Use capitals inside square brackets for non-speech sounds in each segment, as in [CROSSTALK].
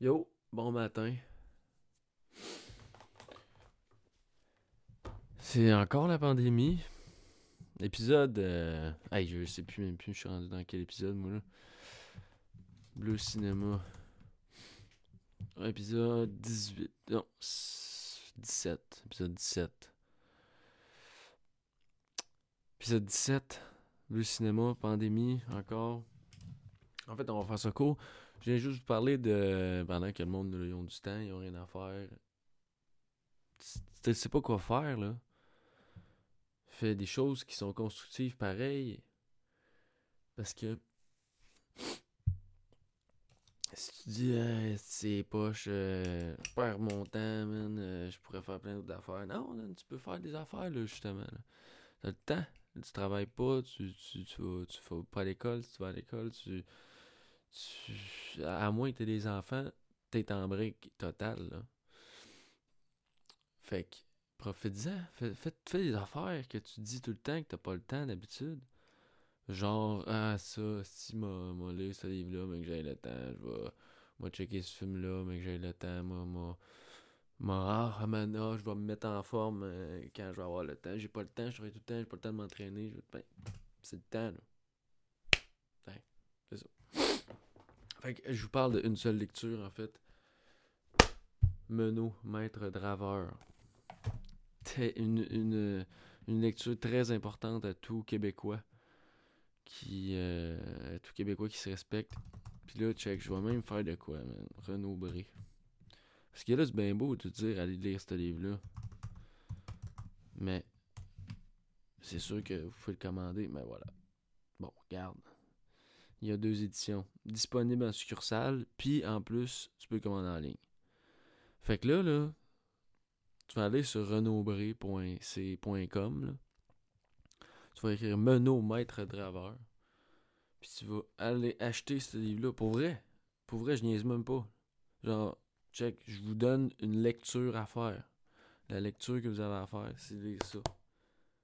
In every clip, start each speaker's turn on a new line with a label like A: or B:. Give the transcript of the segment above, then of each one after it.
A: Yo, bon matin. C'est encore la pandémie. Épisode. Euh... Hey, je sais plus même plus, je suis rendu dans quel épisode, moi là. Bleu Cinéma. Épisode 18. Non, 17. Épisode 17. Épisode 17. Bleu Cinéma, pandémie, encore. En fait, on va faire ça court. Je viens juste vous parler de. Pendant que le monde, ils ont du temps, ils ont rien à faire. Tu sais pas quoi faire, là. Fais des choses qui sont constructives pareil. Parce que. Si tu dis, c'est poche, euh, je perds mon temps, man, euh, je pourrais faire plein d'autres affaires. Non, tu peux faire des affaires, là, justement. T'as le temps. Tu travailles pas, tu, tu, tu, vas, vas pas à l'école, tu vas à l'école, tu à moins que tu des enfants, t'es en brique totale. Fait que, profite-en. Fais, fais, des affaires que tu dis tout le temps que t'as pas le temps d'habitude. Genre, ah, ça, si m'a, m'a lu ce livre-là, mais que j'ai le temps, je vais, moi checker ce film-là, mais que j'ai le temps, moi, moi, moi, ah, mana, je vais me mettre en forme euh, quand je vais avoir le temps. J'ai pas le temps, je serai tout le temps, j'ai pas le temps de m'entraîner. Ben, c'est le temps, là. Fait que je vous parle d'une seule lecture, en fait. Menot, maître draveur. Une, une, une lecture très importante à tout Québécois. Qui, euh, à tout Québécois qui se respecte. Puis là, check, je vais même faire de quoi, man? Renaud Bré. Parce que là, c'est bien beau de te dire, allez lire ce livre-là. Mais, c'est sûr que vous pouvez le commander, mais voilà. Bon, regarde il y a deux éditions disponibles en succursale, puis en plus, tu peux commander en ligne. Fait que là, là, tu vas aller sur renaudbré.c.com. Tu vas écrire Menot Maître Draveur. Puis tu vas aller acheter ce livre-là. Pour vrai. Pour vrai, je niaise même pas. Genre, check, je vous donne une lecture à faire. La lecture que vous avez à faire, c'est ça.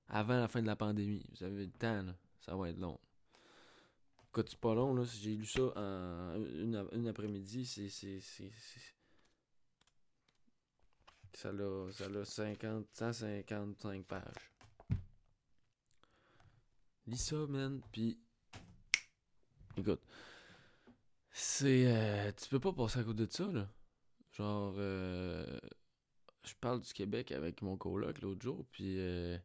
A: Avant la fin de la pandémie. Vous avez le temps, là. Ça va être long c'est pas long, là. J'ai lu ça en une, après-midi. C'est. Ça a, ça a 50, 155 pages. Lis ça, man. Puis. Écoute. C'est. Euh, tu peux pas passer à côté de ça, là. Genre. Euh, je parle du Québec avec mon coloc l'autre jour. Puis. Euh,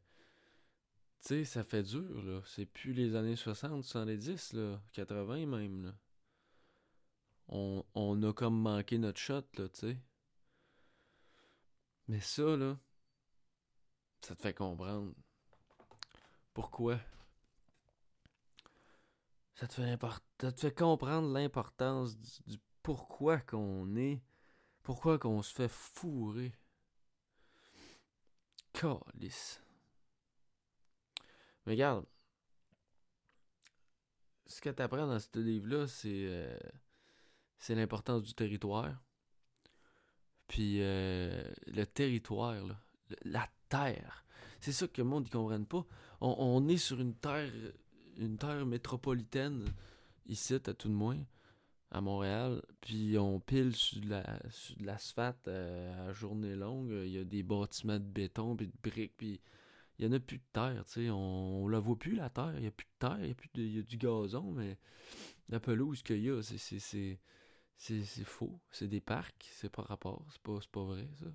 A: tu sais, ça fait dur, là. C'est plus les années 60, 70, là. 80 même, là. On, on a comme manqué notre shot, là, tu sais. Mais ça, là, ça te fait comprendre. Pourquoi? Ça te fait, comprendre l'importance du, du, pourquoi qu'on est. Pourquoi qu'on se fait fourrer. Calice. Mais regarde, ce que tu apprends dans ce livre-là, c'est euh, l'importance du territoire. Puis euh, le territoire, la terre. C'est ça que le monde ne comprenne pas. On, est sur une terre une terre métropolitaine, ici, à tout de moins, à Montréal. Puis on pile sur de l'asphalte la, euh, à journée longue. Il y a des bâtiments de béton, puis de briques, puis il n'y en a plus de terre, tu sais. On, ne la voit plus, la terre. Il n'y a plus de terre, il y, a plus de, y a du gazon, mais la pelouse qu'il y a, c'est, c'est, faux. C'est des parcs, c'est pas rapport. C'est pas, pas vrai, ça.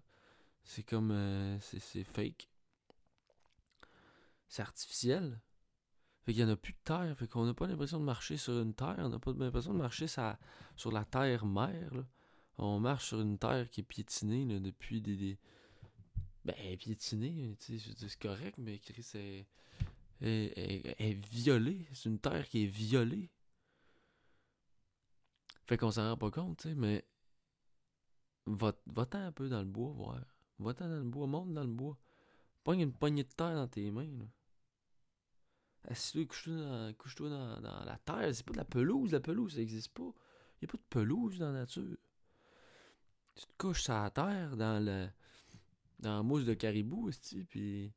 A: C'est comme. Euh, c'est, fake. C'est artificiel. Fait qu'il n'y en a plus de terre. Fait qu'on n'a pas l'impression de marcher sur une terre. On n'a pas l'impression de marcher sur la terre-mère. On marche sur une terre qui est piétinée depuis des ben, piétiner, c'est correct, mais Chris est, est, est, violé. C'est une terre qui est violée. Fait qu'on s'en rend pas compte, tu sais, mais va-t'en un peu dans le bois, voir. Va-t'en dans le bois, monte dans le bois. Pogne une poignée de terre dans tes mains, là. Assis-toi, couche-toi dans, couche dans, dans, la terre. C'est pas de la pelouse, la pelouse, ça existe pas. Y a pas de pelouse dans la nature. Tu te couches sur la terre, dans le dans mousse de caribou, aussi, puis...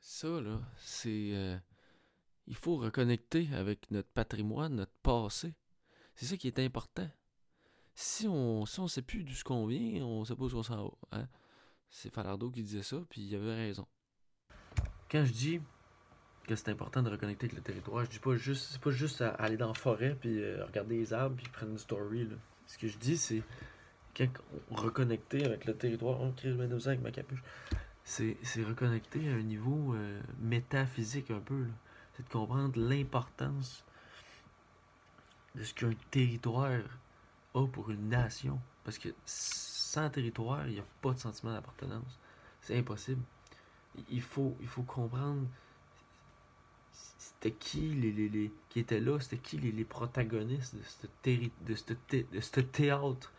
A: Ça, là, c'est... Euh, il faut reconnecter avec notre patrimoine, notre passé. C'est ça qui est important. Si on on sait plus d'où ce qu'on vient, on sait pas où on s'en va. Hein? C'est Falardo qui disait ça, puis il avait raison. Quand je dis que c'est important de reconnecter avec le territoire, je dis pas juste c'est pas juste aller dans la forêt puis euh, regarder les arbres puis prendre une story. Là. Ce que je dis c'est reconnecter avec le territoire, on crée avec ma capuche. C'est, c'est reconnecter à un niveau euh, métaphysique un peu. C'est de comprendre l'importance de ce qu'un territoire a pour une nation. Parce que sans territoire, il n'y a pas de sentiment d'appartenance. C'est impossible. Il faut, il faut comprendre c'était qui les, les, les, qui étaient là, c'était qui les, les protagonistes de ce, de, ce de ce théâtre,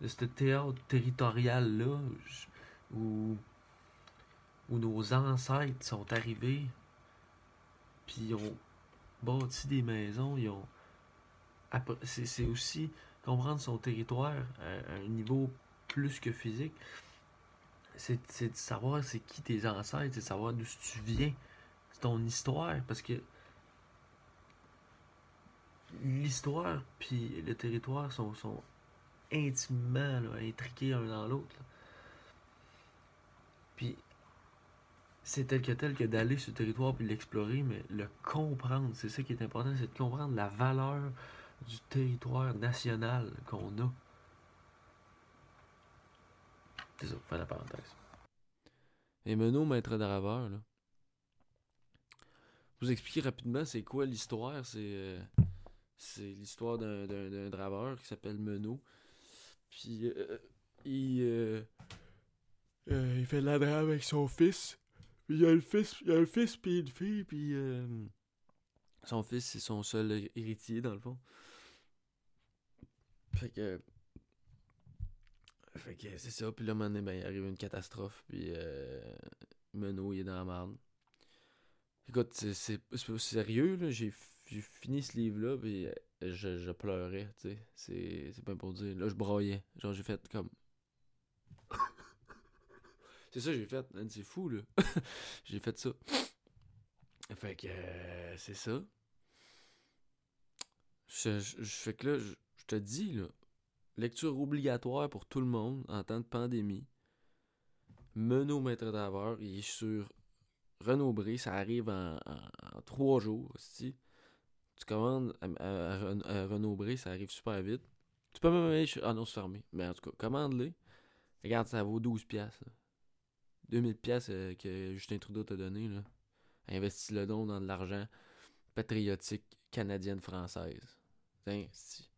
A: de ce théâtre territorial-là, où, où nos ancêtres sont arrivés, puis ils ont bâti des maisons, ils ont. C'est aussi comprendre son territoire à, un niveau plus que physique. C'est de savoir c'est qui tes ancêtres, c'est de savoir d'où tu viens. Ton histoire. Parce que l'histoire puis le territoire sont, sont intimement intriqués l'un dans l'autre. Puis c'est tel que tel que d'aller sur le territoire puis l'explorer, mais le comprendre, c'est ça qui est important, c'est de comprendre la valeur du territoire national qu'on a. C'est ça, fin la parenthèse. Et Menot, maître d'Araveur, là. Vous expliquer rapidement c'est quoi l'histoire? C'est euh, l'histoire d'un draveur qui s'appelle Menot. Puis euh, il, euh, il fait de la drave avec son fils. Puis il a le fils, il a le fils puis une fille. Puis son fils, c'est son seul héritier dans le fond. Fait que. Fait que c'est ça. Puis là, ben, il arrive une catastrophe. Puis euh, Menot, il est dans la merde. Écoute, c'est sérieux, là. J'ai fini ce livre-là, puis euh, je, je pleurais, tu sais. C'est pas pour dire. Là, je broyais. Genre, j'ai fait comme. [LAUGHS] c'est ça, j'ai fait. C'est fou, là. [LAUGHS] j'ai fait ça. Fait que euh, c'est ça. Je, fais que là, je, te dis, là, lecture obligatoire pour tout le monde en temps de pandémie. Menot Maître d'Aveur, il est sur Renaud Bré, ça arrive en, trois jours. Tu commandes à, Bré, ça arrive super vite. Tu peux même aller Ah non, c'est fermé. Mais en tout cas, commande-les. Regarde, ça vaut 12$. pièces 2000$ pièces que Justin Trudeau t'a donné. Là. Investis le don dans de l'argent patriotique canadienne-française. Si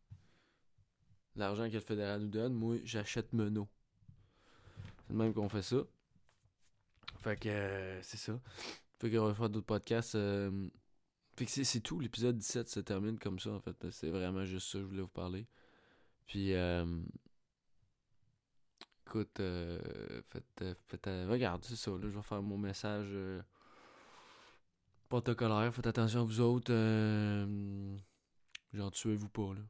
A: l'argent que le fédéral nous donne, moi, j'achète Menot. C'est le même qu'on fait ça. Fait que euh, c'est ça. Fait qu'on va faire d'autres podcasts. Euh, fait que c'est tout. L'épisode 17 se termine comme ça, en fait. C'est vraiment juste ça que je voulais vous parler. Puis, euh, écoute, faites, faites, regarde, c'est ça. Là, je vais faire mon message protocolaire. Faites attention à vous autres. genre, tuez-vous pas, là.